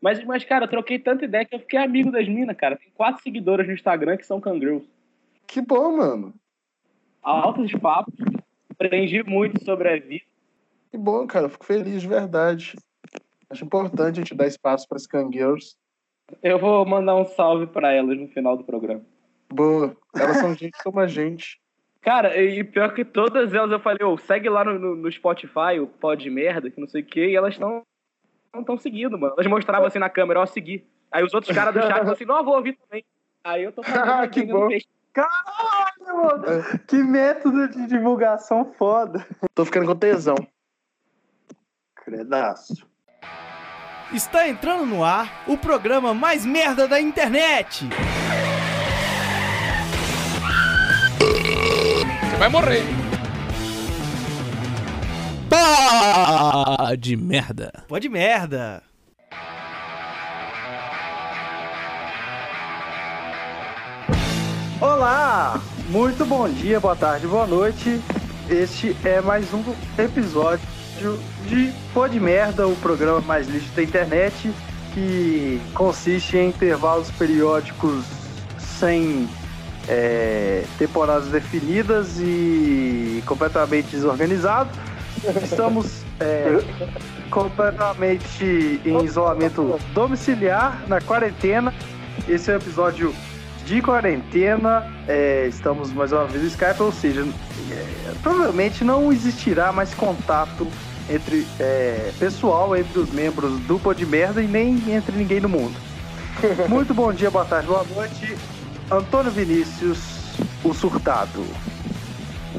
Mas, mas, cara, eu troquei tanta ideia que eu fiquei amigo das minas, cara. Tem quatro seguidoras no Instagram que são cangirls. Que bom, mano. Altos papos. Aprendi muito sobre a vida. Que bom, cara. Eu fico feliz de verdade. Acho importante a gente dar espaço para as cangirls. Eu vou mandar um salve para elas no final do programa. Boa. Elas são gente como a gente. Cara, e pior que todas elas eu falei, oh, segue lá no, no, no, Spotify, o pó de merda, que não sei o quê, e elas estão não estão seguindo, mano. Elas mostravam assim na câmera, ó, seguir. Aí os outros caras do chat falaram assim, não, eu vou ouvir também. Aí eu tô falando. Ah, que bom. Caralho, mano. Que método de divulgação foda. Tô ficando com tesão. Credaço. Está entrando no ar o programa mais merda da internet. Você vai morrer. Pá de merda. Pode de merda. Olá, muito bom dia, boa tarde, boa noite. Este é mais um episódio de Pode Merda, o programa mais lixo da internet, que consiste em intervalos periódicos sem é, temporadas definidas e completamente desorganizado. Estamos é, completamente em isolamento domiciliar, na quarentena. Esse é o episódio de quarentena. É, estamos mais uma vez no Skype, ou seja, é, provavelmente não existirá mais contato entre é, pessoal entre os membros do Pô de Merda e nem entre ninguém no mundo. Muito bom dia, boa tarde, boa noite. Antônio Vinícius, o surtado.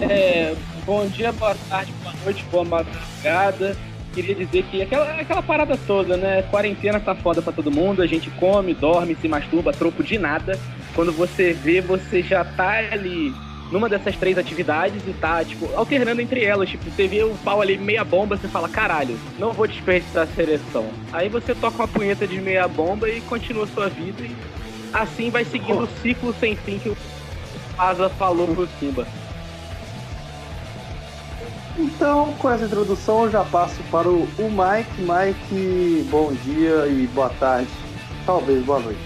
É, bom dia, boa tarde, boa noite, boa madrugada. Queria dizer que aquela, aquela parada toda, né? Quarentena tá foda pra todo mundo, a gente come, dorme, se masturba, troco de nada. Quando você vê, você já tá ali numa dessas três atividades e tá, tipo, alternando entre elas. Tipo, você vê o pau ali meia bomba, você fala, caralho, não vou desperdiçar a seleção. Aí você toca uma punheta de meia bomba e continua sua vida e assim vai seguindo o ciclo sem fim que o Asa falou pro Simba. Então, com essa introdução, eu já passo para o, o Mike. Mike, bom dia e boa tarde. Talvez boa noite.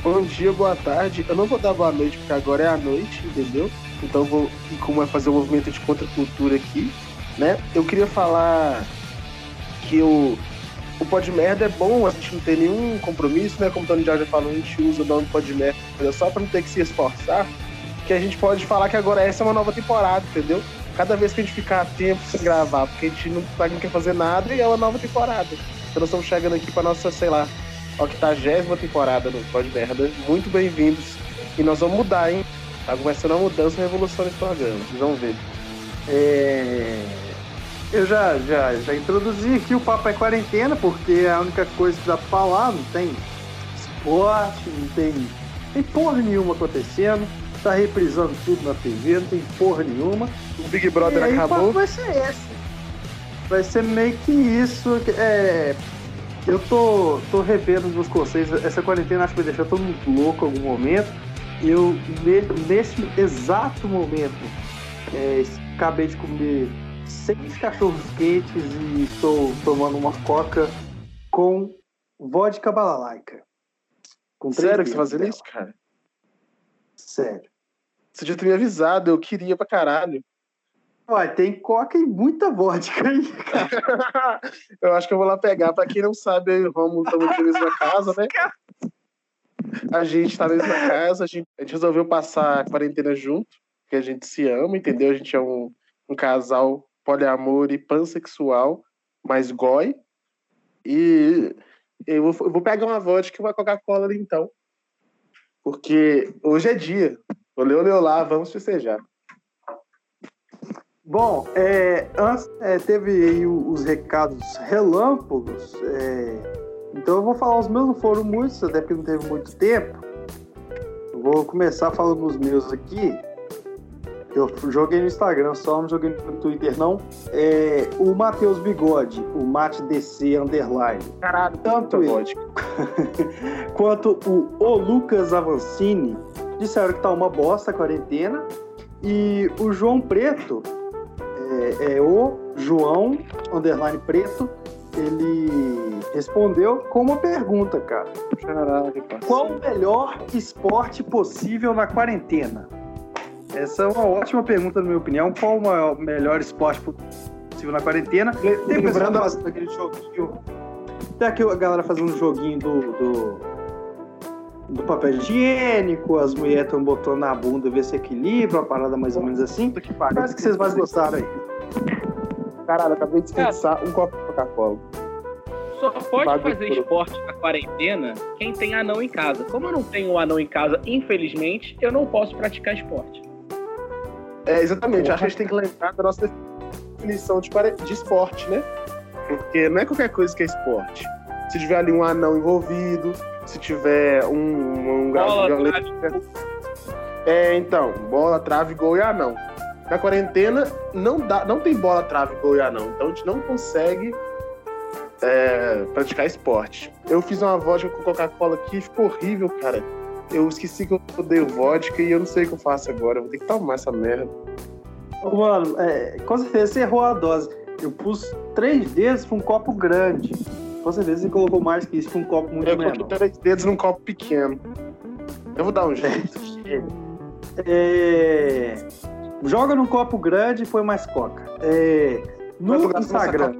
Bom dia, boa tarde. Eu não vou dar boa noite porque agora é a noite, entendeu? Então vou, e como é fazer um movimento de contracultura aqui, né? Eu queria falar que o, o Pod Merda é bom, a gente não tem nenhum compromisso, né? Como o Tony já falou, a gente usa o nome Pod Merda só para não ter que se esforçar, que a gente pode falar que agora essa é uma nova temporada, entendeu? Cada vez que a gente ficar tempo sem gravar, porque a gente não, não quer fazer nada e é uma nova temporada. Então nós estamos chegando aqui para nossa, sei lá, octagésima temporada do Pod Merda. Muito bem-vindos. E nós vamos mudar, hein? Tá começando a mudança e revolução nesse programa. Vocês vão ver. É... Eu já, já, já introduzi aqui o Papo é Quarentena, porque é a única coisa que dá pra falar. Não tem esporte, não tem, tem porra nenhuma acontecendo. Tá reprisando tudo na TV, não tem porra nenhuma. O Big Brother e acabou. O vai ser esse. Vai ser meio que isso. É, eu tô, tô revendo os meus conceitos. Essa quarentena acho que vai deixar todo mundo louco em algum momento. Eu, nesse exato momento, é, acabei de comer seis cachorros quentes e estou tomando uma coca com vodka balalaica. Com Sério que você tá fazendo isso, cara? Sério. Você já tinha me avisado, eu queria pra caralho. Ué, tem coca e muita vodka aí, cara. eu acho que eu vou lá pegar. Pra quem não sabe, eu e o Romulo estamos na mesma casa, né? A gente tá na mesma casa, a gente, a gente resolveu passar a quarentena junto, porque a gente se ama, entendeu? A gente é um, um casal poliamor e pansexual, mas goi. E eu vou, eu vou pegar uma vodka e uma Coca-Cola então. Porque hoje é dia. Olê, olê, lá, vamos festejar. Bom, é, antes é, teve aí os recados relâmpagos, é, então eu vou falar os meus, não foram muitos, até porque não teve muito tempo. Eu vou começar falando os meus aqui. Eu joguei no Instagram só, não joguei no Twitter não. É, o Matheus Bigode, o Mate DC Underline. Caralho, tanto ele quanto o O Lucas Avancini disseram que tá uma bosta a quarentena. E o João Preto é, é o João underline preto. Ele respondeu com uma pergunta, cara. Caraca, Qual o melhor esporte possível na quarentena? Essa é uma ótima pergunta, na minha opinião. Qual o melhor esporte possível na quarentena? Tem lembrando aquele joguinho. Tem aqui a galera fazendo um joguinho do, do, do papel higiênico, as mulheres estão botando na bunda ver se equilibra, uma parada mais ou menos assim. Que Parece que vocês mais gostaram aí. Caralho, acabei de desperdiçar um copo de Coca-Cola. Só pode fazer esporte na quarentena quem tem anão em casa. Como eu não tenho um anão em casa, infelizmente, eu não posso praticar esporte. É, exatamente. Acho que a gente tem que lembrar da nossa definição de, de esporte, né? Porque não é qualquer coisa que é esporte. Se tiver ali um anão envolvido, se tiver um, um bola, trave, É, então, bola, trave, gol e anão. Na quarentena não, dá, não tem bola, trave, gol e anão. Então a gente não consegue é, praticar esporte. Eu fiz uma vodka com Coca-Cola aqui, ficou horrível, cara. Eu esqueci que eu odeio vodka e eu não sei o que eu faço agora. Eu vou ter que tomar essa merda. Mano, é, com certeza você errou a dose. Eu pus três dedos pra um copo grande. Com certeza você colocou mais que isso pra um copo muito eu menor. Eu coloquei três dedos num copo pequeno. Eu vou dar um jeito. É... Joga num copo grande e põe mais coca. É... No Instagram.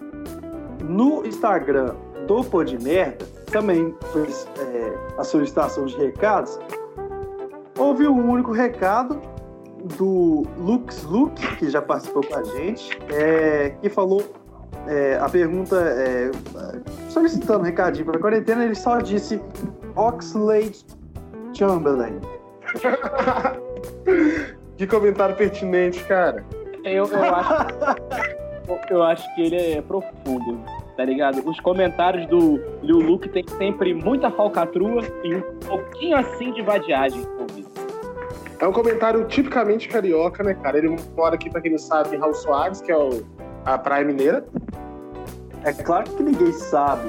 No Instagram do Pô de Merda, também fez é, a solicitação de recados. Houve um único recado do Lux Lux, que já participou com a gente, é, que falou é, a pergunta é, solicitando um recadinho para a quarentena, ele só disse Oxlade Chamberlain. que comentário pertinente, cara. Eu, eu, acho, eu acho que ele é profundo, tá ligado? Os comentários do Liu Luke tem sempre muita falcatrua e um pouquinho assim de vadiagem ouvido. É um comentário tipicamente carioca, né, cara? Ele mora aqui, pra quem não sabe, em Raul Soares, que é o, a praia mineira. É claro que ninguém sabe.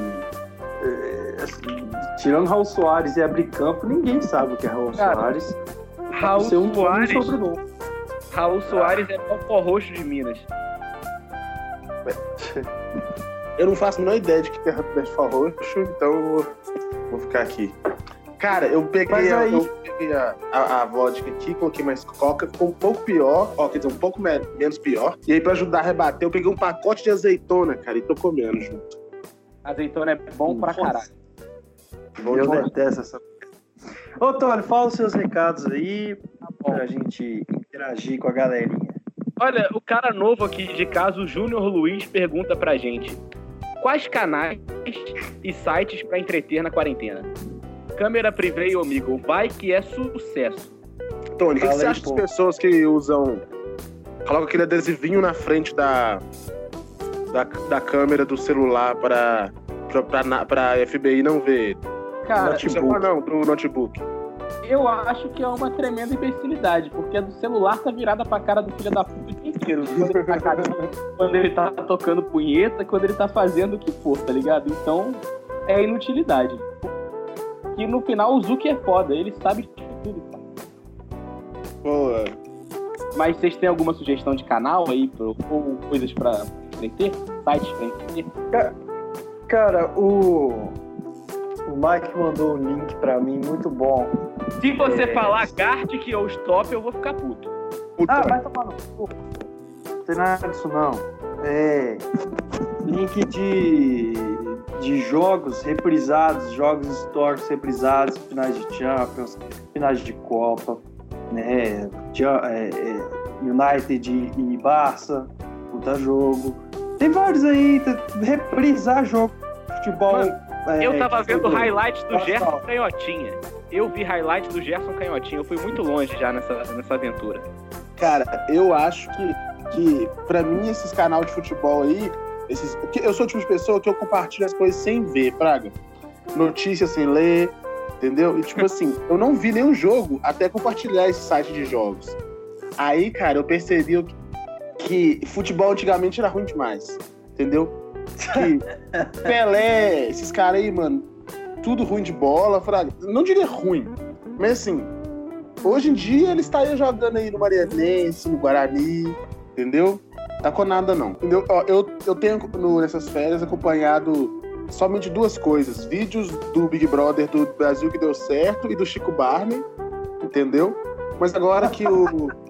É, assim, tirando Raul Soares e abrir campo, ninguém sabe o que é Raul cara, Soares. Raul um Soares. Raul Soares ah. é o roxo de Minas. Eu não faço a menor ideia de que é Belfort roxo, então eu vou, vou ficar aqui. Cara, eu peguei, aí... eu peguei a, a, a, vodka aqui, coloquei mais coca, ficou um pouco pior, ó, quer dizer, um pouco me menos pior. E aí, pra ajudar a rebater, eu peguei um pacote de azeitona, cara, e tô comendo junto. Azeitona é bom pra caralho. Bom eu detesto essa. Ô, Tony, fala os seus recados aí tá pra gente interagir com a galerinha. Olha, o cara novo aqui de casa, o Júnior Luiz, pergunta pra gente: quais canais e sites para entreter na quarentena? Câmera privê e amigo, vai que é sucesso. Tony, o que, que, você acha das pessoas que usam. Coloca aquele adesivinho na frente da, da, da câmera do celular para para FBI não ver. Cara, notebook. não, pro notebook. Eu acho que é uma tremenda imbecilidade, porque a do celular tá virada pra cara do filho da puta o dia inteiro. Quando ele, tá, quando ele tá tocando punheta, quando ele tá fazendo o que for, tá ligado? Então, é inutilidade que no final o Zuki é foda, ele sabe de tudo, cara. Boa. Mas vocês têm alguma sugestão de canal aí, ou coisas pra entreter? Sites pra entreter? Cara, o. O Mike mandou um link pra mim muito bom. Se você é... falar Gartic ou Stop, eu vou ficar puto. Puta. Ah, vai tomar no cu. Não tem nada disso não. É. Link de de jogos reprisados, jogos históricos reprisados, finais de Champions, finais de Copa, né? É, é, United e Barça, puta jogo. Tem vários aí, reprisar jogo futebol. Mano, é, eu tava vendo highlights do Gerson Canhotinha. Eu vi highlights do Gerson Canhotinha. Eu fui muito longe já nessa, nessa aventura. Cara, eu acho que, que para mim, esses canais de futebol aí, esses, eu sou o tipo de pessoa que eu compartilho as coisas sem ver, Praga. Notícias sem ler, entendeu? E tipo assim, eu não vi nenhum jogo até compartilhar esse site de jogos. Aí, cara, eu percebi que futebol antigamente era ruim demais, entendeu? Que Pelé, esses caras aí, mano, tudo ruim de bola, Fraga. Não diria ruim, mas assim, hoje em dia ele aí jogando aí no Marianense, no Guarani, entendeu? Tá com nada, não. Entendeu? Ó, eu, eu tenho no, nessas férias acompanhado somente duas coisas: vídeos do Big Brother do Brasil que deu certo e do Chico Barney, entendeu? Mas agora que o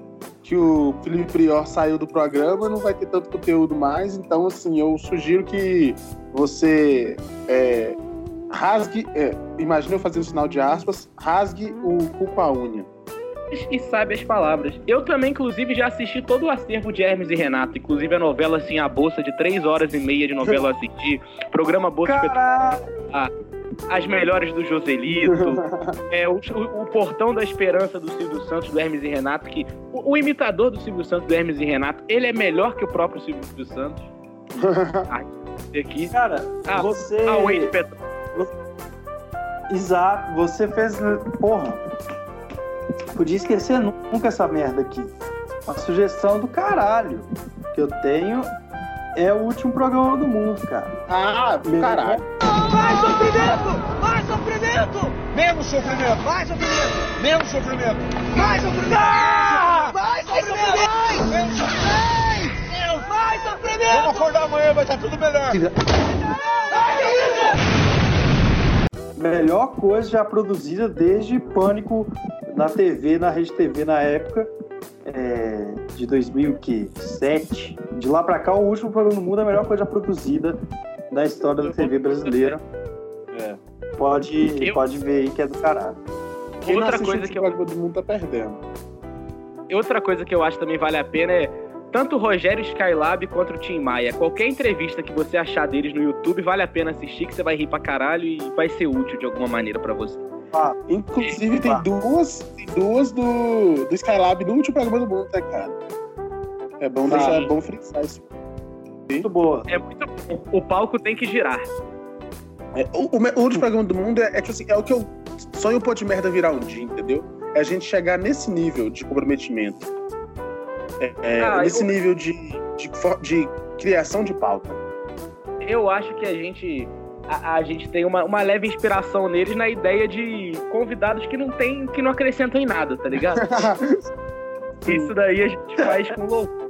que o Felipe Prior saiu do programa, não vai ter tanto conteúdo mais. Então, assim, eu sugiro que você é, rasgue, é, imagina eu fazendo sinal de aspas, rasgue o cu com a unha. E sabe as palavras. Eu também, inclusive, já assisti todo o acervo de Hermes e Renato, inclusive a novela assim, a bolsa de três horas e meia de novela assistir, programa Bolsa Espetacular, as melhores do Joselito, é, o, o, Portão da Esperança do Silvio Santos, do Hermes e Renato, que o, o, imitador do Silvio Santos, do Hermes e Renato, ele é melhor que o próprio Silvio Santos. aqui. Cara, ah, você... Ah, o Exato, você fez. Porra. Podia esquecer nunca essa merda aqui. Uma sugestão do caralho que eu tenho é o último programa do mundo, cara. Ah, do caralho. Mais sofrimento! Mais sofrimento! Menos sofrimento! Mais sofrimento! Menos sofrimento! Mais sofrimento! Ah! Mais sofrimento! Menos sofrimento! Mais sofrimento! Vamos acordar amanhã, vai estar tudo melhor. Melhor coisa já produzida desde Pânico na TV, na Rede TV na época, é, de 2007. De lá pra cá, o último programa do mundo é a melhor coisa produzida da história da TV brasileira. É. Pode, eu... pode ver aí que é do caralho. Quem Outra coisa que eu... do mundo tá perdendo. Outra coisa que eu acho também vale a pena é tanto o Rogério Skylab quanto o Tim Maia. Qualquer entrevista que você achar deles no YouTube vale a pena assistir, que você vai rir pra caralho e vai ser útil de alguma maneira para você. Inclusive tem duas, tem duas do, do Skylab no último programa do mundo, tá, cara? É bom deixar, é bom frisar isso. Muito boa. É muito bom. O palco tem que girar. É, o, o, o, último programa do mundo é, é, tipo assim, é o que eu sonho pô de merda virar um dia, entendeu? É a gente chegar nesse nível de comprometimento. É, é, ah, nesse eu... nível de, de, de, criação de pauta. Eu acho que a gente a, a, gente tem uma, uma leve inspiração neles na ideia de convidados que não tem, que não acrescentam em nada, tá ligado? Isso daí a gente faz com louco.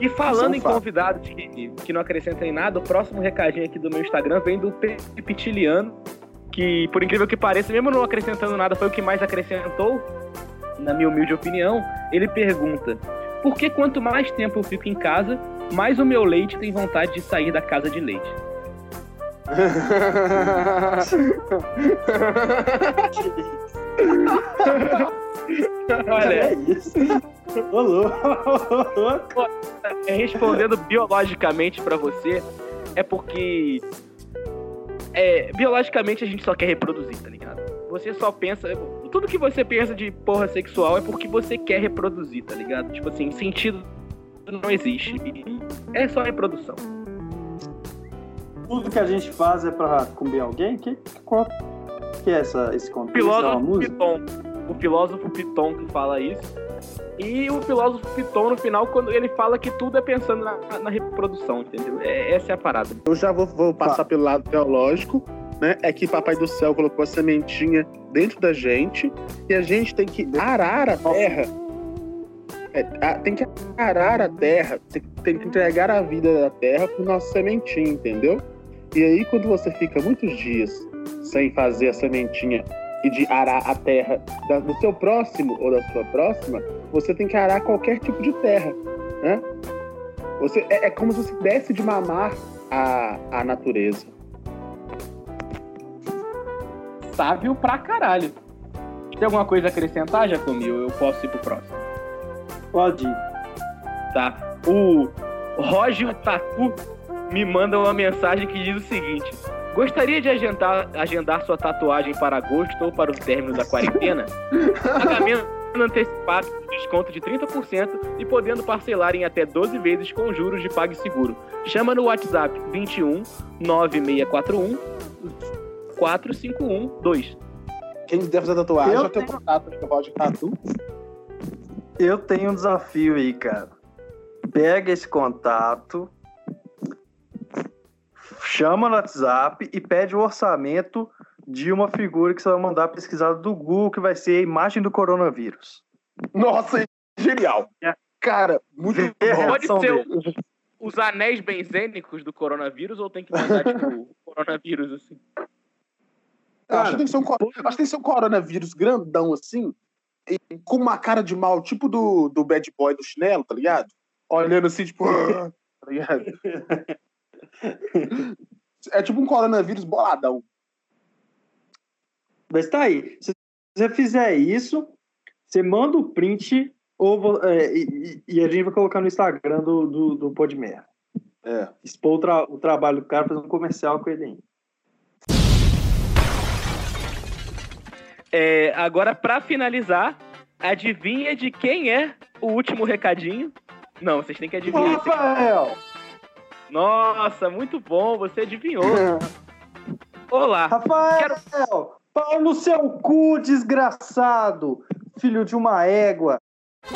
E falando em convidados que, que não acrescentam em nada, o próximo recadinho aqui do meu Instagram vem do Pepitiliano, que, por incrível que pareça, mesmo não acrescentando nada, foi o que mais acrescentou, na minha humilde opinião. Ele pergunta: porque quanto mais tempo eu fico em casa, mais o meu leite tem vontade de sair da casa de leite. Olha, é isso. Respondendo biologicamente para você, é porque é, biologicamente a gente só quer reproduzir, tá ligado? Você só pensa, tudo que você pensa de porra sexual é porque você quer reproduzir, tá ligado? Tipo assim, sentido não existe. É só reprodução. Tudo que a gente faz é pra comer alguém? Que, qual que é essa, esse contexto? Filósofo é Piton. O filósofo Piton que fala isso. E o filósofo Piton, no final, quando ele fala que tudo é pensando na, na reprodução, entendeu? É, essa é a parada. Eu já vou, vou passar tá. pelo lado teológico né, é que Papai do Céu colocou a sementinha dentro da gente e a gente tem que arar a terra. É, a, tem que arar a terra, tem, tem, que entregar a vida da terra pro nosso sementinho, entendeu? E aí, quando você fica muitos dias sem fazer a sementinha e de arar a terra do seu próximo ou da sua próxima, você tem que arar qualquer tipo de terra, né? Você, é, é como se você desse de mamar a, a natureza. sábio pra caralho. Tem alguma coisa a acrescentar, Jacomil? Eu posso ir pro próximo. Pode ir. Tá. O Roger Tatu me manda uma mensagem que diz o seguinte: Gostaria de agendar, agendar sua tatuagem para agosto ou para o término da quarentena? Pagamento antecipado desconto de 30% e podendo parcelar em até 12 vezes com juros de PagSeguro. Chama no WhatsApp 21 9641 4512. Quem deve fazer tatuagem eu já tenho... contato do Roger Tatu. Eu tenho um desafio aí, cara. Pega esse contato, chama no WhatsApp e pede o orçamento de uma figura que você vai mandar pesquisar do Google, que vai ser a imagem do coronavírus. Nossa, genial! É. Cara, muito bom. Pode ser o, os anéis benzênicos do coronavírus ou tem que mandar, tipo, coronavírus, assim. Eu acho, que tem que ser um, acho que tem que ser um coronavírus grandão assim, e com uma cara de mal, tipo do, do bad boy do chinelo, tá ligado? Olhando assim, tipo. Tá ligado? É tipo um coronavírus boladão. Mas tá aí. Se você fizer isso, você manda o print ou, é, e, e- a gente vai colocar no Instagram do, do, do Podmer. É. Expor o, tra- o trabalho do cara, fazer um comercial com ele ainda. É, agora, pra finalizar, adivinha de quem é o último recadinho? Não, vocês têm que adivinhar. esse- Rafael! Nossa, muito bom, você adivinhou. Olá. Rafael! Pau no seu cu, desgraçado! Filho de uma égua!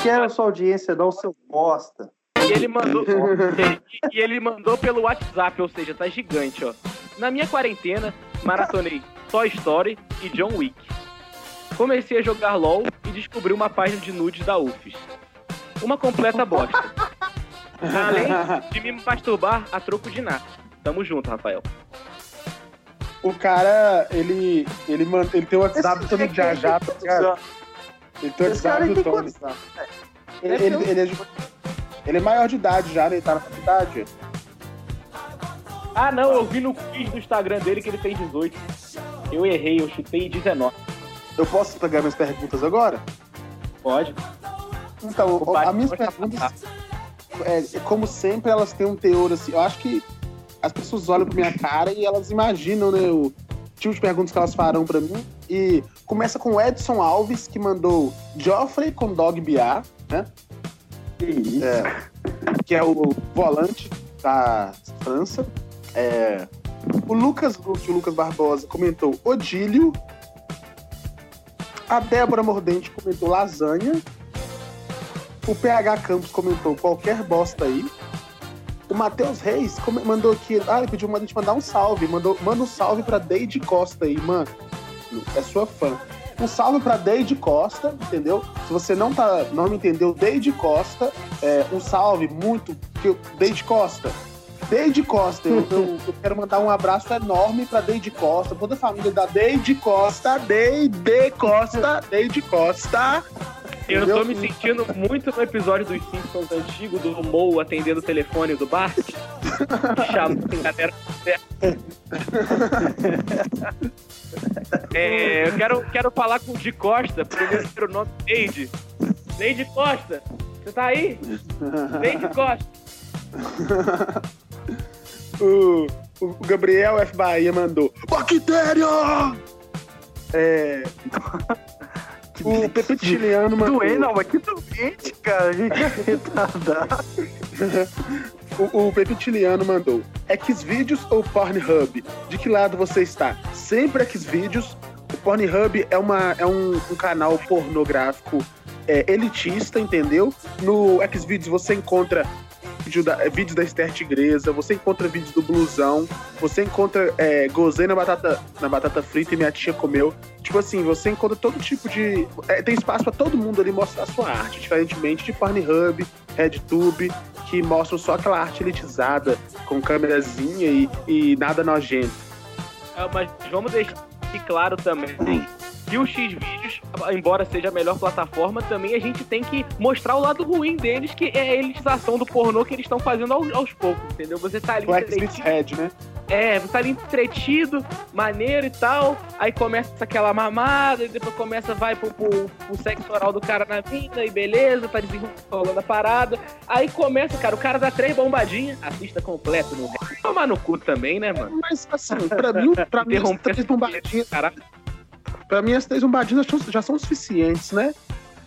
Quero a sua audiência, não seu bosta. E ele mandou. e, e ele mandou pelo WhatsApp, ou seja, tá gigante, ó. Na minha quarentena, maratonei Toy Story e John Wick. Comecei a jogar LOL e descobri uma página de nudes da UFES. Uma completa bosta. Além de me masturbar a troco de nada. Tamo junto, Rafael. O cara, ele, ele, man- ele tem o WhatsApp todo moleque já já, aí tá ligado? Ele tem o WhatsApp do Tony. quantos tá? Ele, ele, ele é, de- ele é maior de idade já, né? Ele tá na faculdade. Ah, não, eu vi no feed do Instagram dele que ele tem 18. Eu errei, eu chutei 19. Eu posso pegar minhas perguntas agora? Pode. Então, O Batman minhas perguntas, é, como sempre, elas têm um teor assim. Eu acho que as pessoas olham pra minha cara e elas imaginam, né, o tipo de perguntas que elas farão pra mim. E começa com o Edson Alves, que mandou Joffrey com Dog BA, né? Que? É, que é o volante da França. É, o Lucas o Lucas Barbosa, comentou Odílio. A Débora Mordente comentou lasanha. O PH Campos comentou qualquer bosta aí. O Matheus Reis mandou aqui. Ah, ele pediu pra gente mandar um salve. Mandou, manda um salve pra Deide Costa aí, mano. É sua fã. Um salve pra Deide Costa, entendeu? Se você não, tá, não me entendeu, Deide Costa, é, um salve muito. Que eu, Deide Costa. Deide Costa, eu, eu- eu quero mandar um abraço enorme pra Deide Costa, toda a família da Deide Costa, Deide Costa, Deide Costa. Eu Entendeu? tô me sentindo muito no episódio dos Simpsons antigo do Moe atendendo o telefone do Bart. Chamando a galera. É, eu quero, quero falar com o Di Costa, primeiro nome Neide. Neide Costa, você tá aí? Neide Costa. o, o Gabriel F. Bahia mandou Bactéria! É, o Pepe Chiliano mandou. Doente, não, mas que doente, cara. Gente, retardado. O, o Pepe Chiliano mandou Xvideos ou Pornhub? De que lado você está? Sempre Xvideos. O Pornhub é, uma, é um, um canal pornográfico é, elitista, entendeu? No Xvideos você encontra vídeo da, é, vídeos da Esther Tigresa, você encontra vídeos do Blusão, você encontra é, gozei na batata, na batata frita e minha tia comeu. Tipo assim, você encontra todo tipo de. é, tem espaço pra todo mundo ali mostrar a sua arte, diferentemente de Pornhub, RedTube, que mostram só aquela arte elitizada, com câmerazinha e, e nada nojento. É, mas vamos deixar aqui claro também que o Xvideos, embora seja a melhor plataforma, também a gente tem que mostrar o lado ruim deles, que é a elitização do pornô que eles estão fazendo aos, aos poucos, entendeu? Você tá ali Red, né? é, você tá ali entretido, maneiro e tal, aí começa aquela mamada, e depois começa, vai pro, pro, pro sexo oral do cara na vida, e beleza, tá desenrolando a parada, aí começa, cara, o cara dá três bombadinhas, assista completo no Tomar no cu também, né, mano? Mas assim, pra mim, pra mim três bombadinhas, Cara, pra mim as três bombadinhas já são, suficientes, né?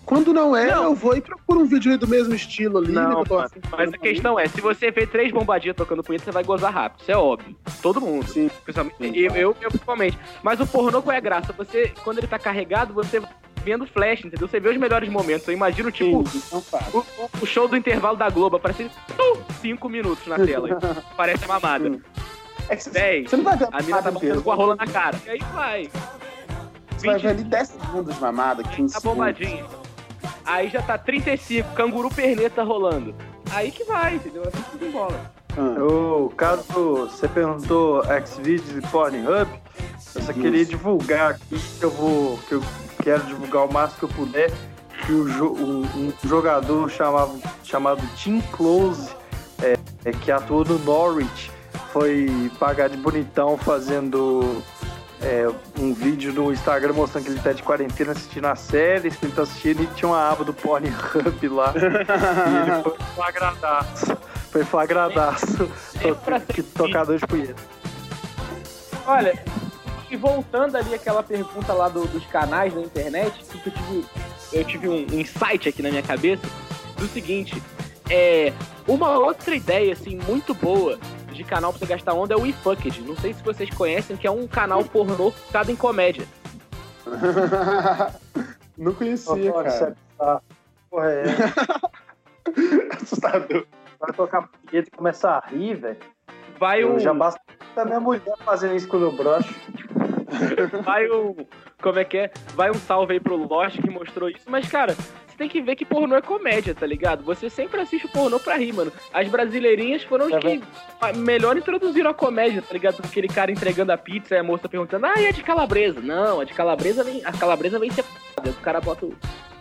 Quando não é, Não. eu vou e procuro um vídeo aí do mesmo estilo ali, né? Não, afim de Mas a questão é, se você vê três bombadinhas tocando punheta, você vai gozar rápido. Isso é óbvio. Todo mundo. Sim. Principalmente Sim. eu, eu, eu, principalmente. Mas o pornô, qual é a graça? Você, quando ele tá carregado, você vendo flash, entendeu? Você vê os melhores momentos. Eu imagino, tipo, Sim, faz. o, o- show do intervalo da Globo. Aparece uh, cinco minutos na tela. Parece a mamada. É que você- Dez. Você não vai ver A mina tá batendo com a rola na cara. E aí vai. Você vai ver ali 10 segundos de mamada, 15 Tá bombadinha. Aí já tá 35, canguru perneta rolando. Aí que vai, entendeu? Assim que desenrola. O caso você perguntou Xvideos e Pornhub, eu só queria divulgar aqui que eu vou. que eu quero divulgar o máximo que eu puder. Que o jo- um, um jogador chamado, chamado Tim Close, é, é, que atuou no Norwich, foi pagar de bonitão fazendo é, um vídeo no Instagram mostrando que ele tá de quarentena assistindo a série, que ele tá assistindo e tinha uma aba do Pornhub lá. e ele foi flagradaço. Foi flagradaço. Pra ser Que tocador de punheta. Olha, e voltando ali aquela pergunta lá do- dos canais da internet, que eu tive, eu tive um insight aqui na minha cabeça do seguinte, é uma outra ideia assim muito boa de canal pra você gastar onda é o eFucked. Não sei se vocês conhecem, que é um canal pornô focado em comédia. Não conhecia, Ô, cara. Tá. Porra, é. Assustador. Vai tocar punheta e começar a rir, velho. Vai Eu um, já basta a minha mulher fazendo isso quando eu broxo. vai um, como é que é? Vai um salve aí pro Lost que mostrou isso, mas cara, você tem que ver que pornô é comédia, tá ligado? Você sempre assiste o pornô pra rir, mano. As brasileirinhas foram as É que melhor introduziram a comédia, tá ligado? Aquele cara entregando a pizza e a moça perguntando, ah, e a de calabresa? Não, a de calabresa vem, a calabresa vem separada, o cara bota o,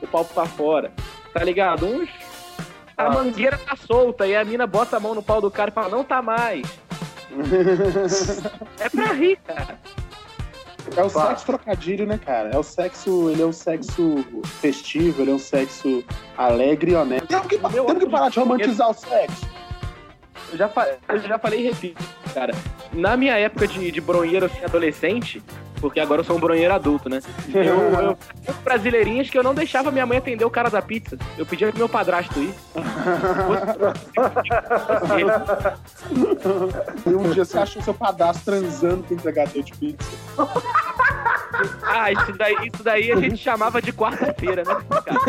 o pau pra fora, tá ligado? Uns. A Ah. mangueira tá solta e a mina bota a mão no pau do cara e fala, não tá mais. É pra rir, cara. É o Fala. sexo trocadilho, né, cara? É o sexo, ele é um sexo festivo, ele é um sexo alegre e honesto. Temos que, Meu temos que parar de romantizar o sexo. Eu já, eu já falei e repito, cara. Na minha época de, de bronheiro assim, adolescente, porque agora eu sou um bronheiro adulto, né? Eu, eu tinha brasileirinhas que eu não deixava minha mãe atender o cara da pizza. Eu pedia pro meu padrasto ir. E um dia você achou seu padastro transando com o entregador de pizza. ah, isso daí, isso daí a gente chamava de quarta-feira, né? Cara?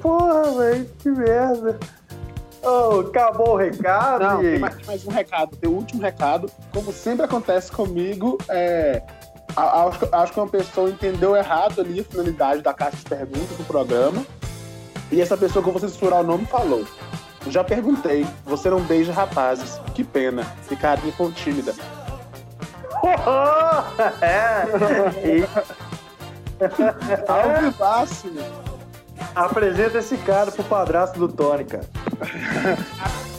Porra, velho, que merda. Oh, acabou o recado. Não, tem mais, tem mais um recado, tem o último recado. Como sempre acontece comigo, é, acho, que- acho que uma pessoa entendeu errado ali a finalidade da caixa de perguntas do programa. E essa pessoa que eu vou censurar o nome falou. Já perguntei, você não beija rapazes. Que pena, ficaria com tímida. é. E Ao vivaço. Apresenta esse cara pro padrasto do Tony, cara.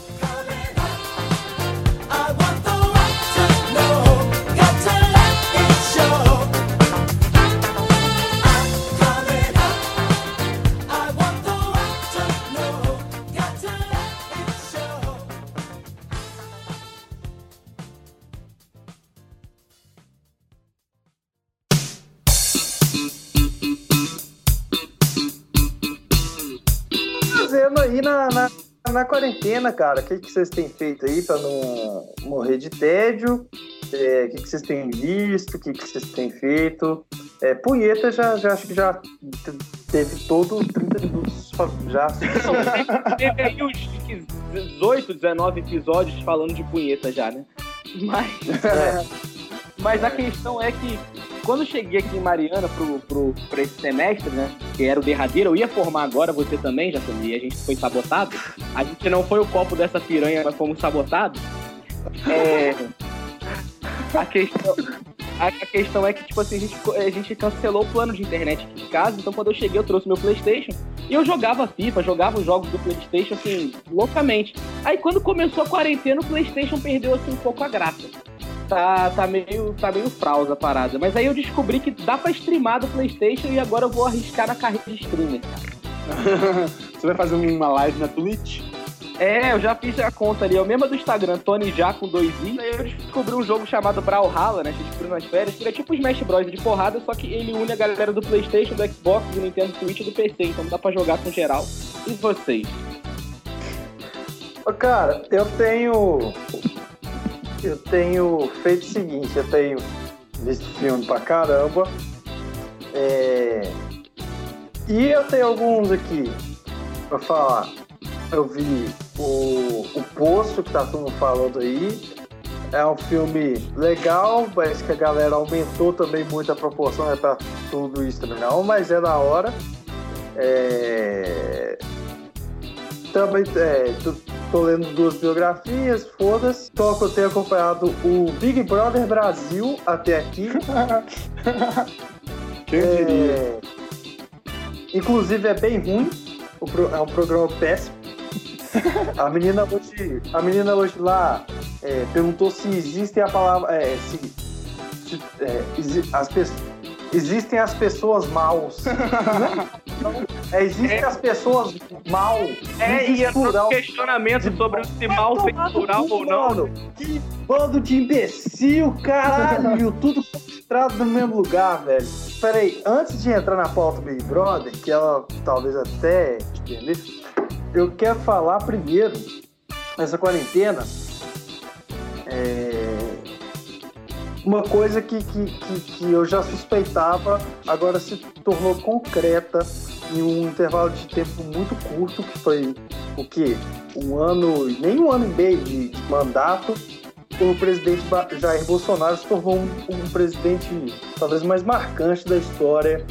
na, na, na quarentena, cara, o que, que vocês têm feito aí pra não morrer de tédio? É, O que, que vocês têm visto? O que, que vocês têm feito? É, punheta já, já acho que já te- teve todo 30 minutos já. Teve aí uns 18, 19 episódios falando de punheta já, né? Mas, É. mas a questão é que quando cheguei aqui em Mariana pro, pro, pra esse semestre, né? Que era o derradeiro, eu ia formar agora, você também, já sabia, a gente foi sabotado. A gente não foi o copo dessa piranha, mas fomos sabotados. É, a questão. A, questão é que, tipo assim, a gente, a gente cancelou o plano de internet aqui em casa, então quando eu cheguei eu trouxe meu Playstation e eu jogava FIFA, jogava os jogos do Playstation, assim, loucamente. Aí quando começou a quarentena, o Playstation perdeu, assim, um pouco a graça. Tá, tá meio, tá meio frausa a parada. Mas aí eu descobri que dá pra streamar do Playstation e agora eu vou arriscar na carreira de streamer. Você vai fazer uma live na Twitch? É, eu já fiz a conta ali, é o mesmo do Instagram, Tony Já com dois i. Aí eu descobri um jogo chamado Brawlhalla, né? Que eu descobri nas férias, que é tipo Smash Bros de porrada, só que ele une a galera do Playstation, do Xbox, do Nintendo Switch e do PC, então dá pra jogar com geral. E vocês? Ô, Cara, eu tenho. Eu tenho feito o seguinte, eu tenho visto filme pra caramba. é, E eu tenho alguns aqui pra falar. Eu vi o, o Poço, que tá todo mundo falando aí. É um filme legal, mas que a galera aumentou também muito a proporção, não é pra tudo isso também não, mas é da hora. É... Também é, tô, lendo duas biografias, foda-se. Só que eu tenho acompanhado o Big Brother Brasil até aqui. Quem diria? É, Inclusive é bem ruim. É um programa péssimo. A menina hoje, a menina hoje lá é, perguntou se existem a palavra. É, se, se, é, as pessoas. Existem as pessoas maus. É, existem as pessoas mal. É, e é plural. questionamento sobre se mal no plural ou não. mano. Que bando de imbecil, caralho. Tudo concentrado no mesmo lugar, velho. Peraí, antes de entrar na pauta do Big Brother, que ela talvez até entender, eu quero falar primeiro, nessa quarentena, é, uma coisa que, que, que, que eu já suspeitava, agora se tornou concreta em um intervalo de tempo muito curto, que foi o quê? Um ano, nem um ano e meio de, de mandato, o presidente Jair Bolsonaro se tornou um, um presidente talvez mais marcante da história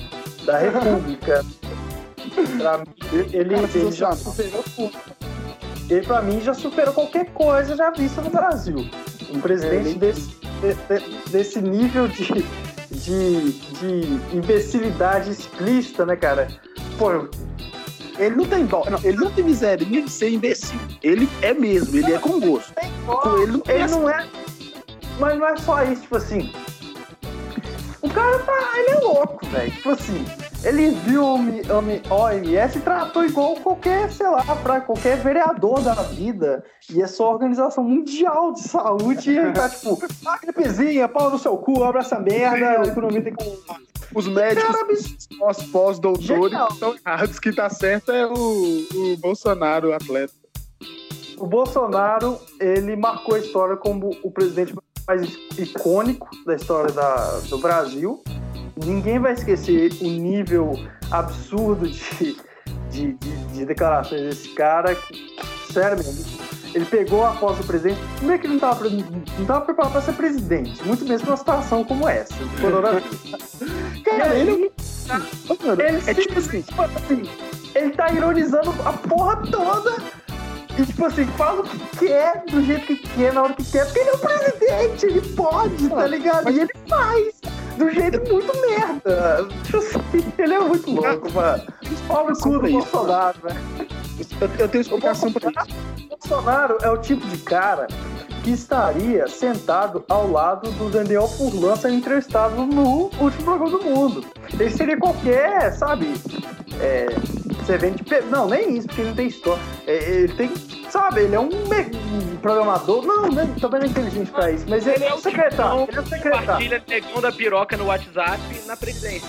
da República. Pra mim, ele, ele já superou tudo. Ele, pra mim, já superou qualquer coisa já vista no Brasil. Um presidente desse, de- de- desse nível de, de, de imbecilidade explícita, né, cara? Pô, Ele não tem dó, não, ele não tem miséria nem de ser imbecil. Ele é mesmo, ele é com gosto. Com ele não Ele não é. Mas não é só isso, tipo assim. O cara tá. Ele é louco, velho. Tipo assim, ele viu Mi- OMS e tratou igual qualquer, sei lá, pra qualquer vereador da vida. E é só a Organização Mundial de Saúde. E ele tá tipo, ah, gripezinha, pau no seu cu, abre essa merda, a economia tem como. Os médicos, Cara, os pós-doutores estão errados. Quem tá certo é o, o Bolsonaro, atleta. O Bolsonaro, ele marcou a história como o presidente mais icônico da história da- do Brasil. Ninguém vai esquecer o nível absurdo de, de, de- de declarações desse cara. Sério mesmo. Ele pegou a posse do presidente. Primeiro que ele não estava não tava preparado para ser presidente, muito menos para uma situação como essa. coronavírus. Cara, E aí, ele é. Mano, ele é tipo assim. tipo assim, ele tá ironizando a porra toda. E tipo assim, fala o que quer, do jeito que quer, na hora que quer, porque ele é o presidente, ele pode, tá ligado? E ele faz, do jeito muito merda. Ele é muito louco, mano. Olha o cu do Isso. Bolsonaro, velho. Eu, eu tenho explicação pra isso. O Bolsonaro é o tipo de cara que estaria sentado ao lado do Daniel Furlan sendo entrevistado no último programa do mundo. Ele seria qualquer, sabe? É, servente. de pe- Não, nem isso, porque ele não tem história. É, ele tem. Sabe, ele é um, me- programador. Não, né, também não é inteligente pra isso, mas ele, é um secretário. Ele é um secretário. Compartilha negão da piroca no WhatsApp na presidência.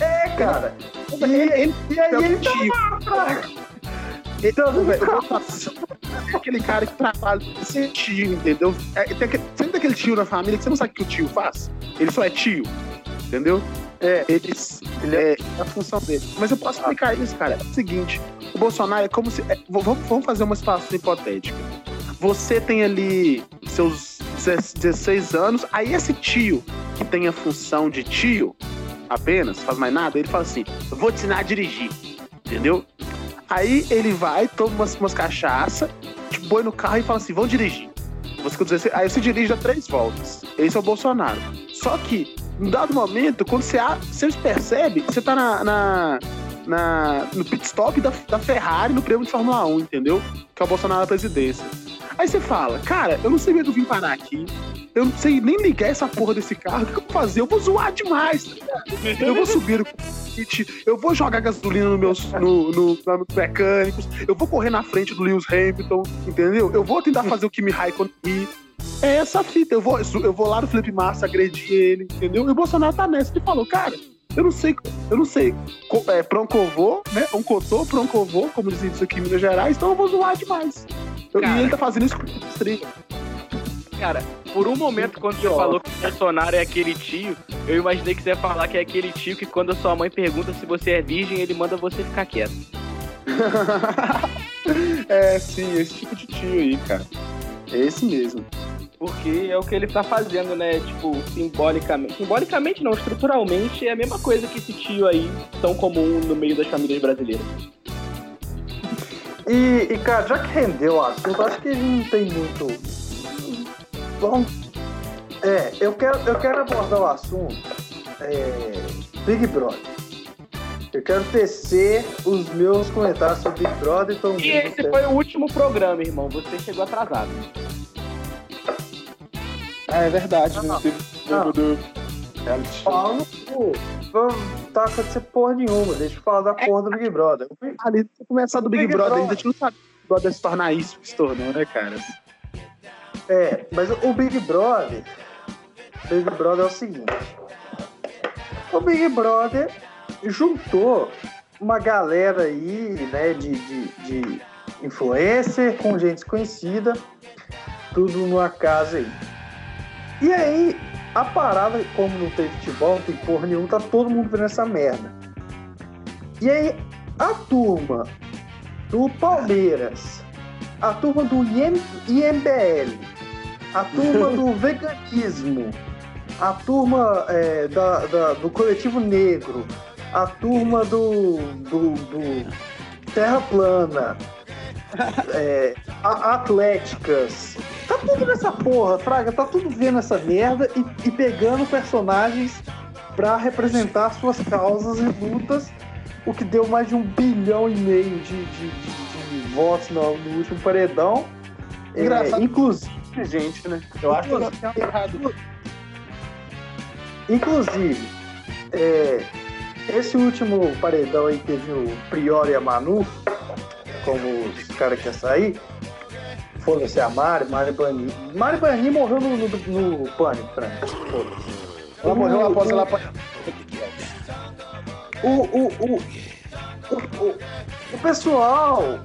É, cara. E, Ele, e aí ele tá tio. lá, cara. ele, Então, velho, falar, é aquele cara que trabalha sem tio, entendeu? É, tem aquele, sempre aquele tio na família que você não sabe o que o tio faz. Ele só é tio, entendeu? É, Eles, ele é, é a função dele. Mas eu posso explicar isso, cara. É o seguinte: o Bolsonaro é como se. é, vamos, vamos fazer uma situação hipotética. Você tem ali seus 16 anos, aí esse tio que tem a função de tio apenas, faz mais nada, ele fala assim: eu vou te ensinar a dirigir, entendeu? Aí ele vai, toma umas, umas cachaça, te põe no carro e fala assim: vão dirigir. Você com 16, aí você dirige a três voltas. Esse é o Bolsonaro. Só que, em dado momento, quando você, você percebe, você tá na, na- na- no pit stop da, da Ferrari no prêmio de Fórmula 1, entendeu? Que é o Bolsonaro na presidência. Aí você fala, cara, eu não sei como eu vim parar aqui. Eu não sei nem ligar essa porra desse carro. O que eu vou fazer? Eu vou zoar demais, tá ligado? Eu vou subir no pit, eu vou jogar gasolina no meus, no, no, nos mecânicos, eu vou correr na frente do Lewis Hamilton, entendeu? Eu vou tentar fazer o Kimi Raikkonen. É essa fita. Eu vou, eu vou lá no Felipe Massa agredir ele, entendeu? E o Bolsonaro tá nessa. Ele falou, cara, eu não sei, eu não sei. É, vou, né? Um cotô, vou, como dizem isso aqui em Minas Gerais, então eu vou zoar demais. Cara. e ele tá fazendo isso com estreia. Cara, por um momento, quando você falou que o Bolsonaro é aquele tio, eu imaginei que você ia falar que é aquele tio que quando a sua mãe pergunta se você é virgem, ele manda você ficar quieto. é, sim, esse tipo de tio aí, cara. É esse mesmo. Porque é o que ele tá fazendo, né? Tipo, simbolicamente. Simbolicamente não, estruturalmente é a mesma coisa que esse tio aí, tão comum no meio das famílias brasileiras. E, e, cara, já que rendeu o assunto, acho que não tem muito. Vamos. É, eu quero, eu quero abordar o assunto é, Big Brother. Eu quero tecer os meus comentários sobre Big Brother. Então, E esse foi o último programa, irmão. Você chegou atrasado. Ah, é verdade. Não, Não, não. do reality show. Pau no cu. Não tá acontecendo porra nenhuma. Deixa eu falar da porra do Big Brother. Ali, se começar do Big, Big Brother, Brother. ainda a gente não sabe se o Big Brother se tornar isso que se tornou, né, cara? É, mas o Big Brother. Big Brother é o seguinte. O Big Brother juntou uma galera aí, né, de, de, de influencer com gente desconhecida, tudo numa casa aí. E aí, a parada, como não tem futebol, não tem porra nenhuma, tá todo mundo vendo essa merda. E aí, a turma do Palmeiras, a turma do IM, IMBL, a turma do veganismo, a turma é, da, da- do coletivo negro, a turma do, do, do Terra Plana, é, a- Atléticas. Tá tudo nessa porra, Fraga, tá tudo vendo essa merda e, e pegando personagens pra representar suas causas e lutas, o que deu mais de um bilhão e meio de, de- de- de votos no, no último paredão. É, Engraçado. inclusive, gente, né? Eu acho que tá errado. Inclusive, é, esse último paredão aí teve o Prior e a Manu, como os caras querem sair. Foda-se a Mari, Mari Bani. Mari Bani morreu no, no, no pânico, Frank. Foda-se. Ela morreu após ela O, o, o, o, o, o pessoal,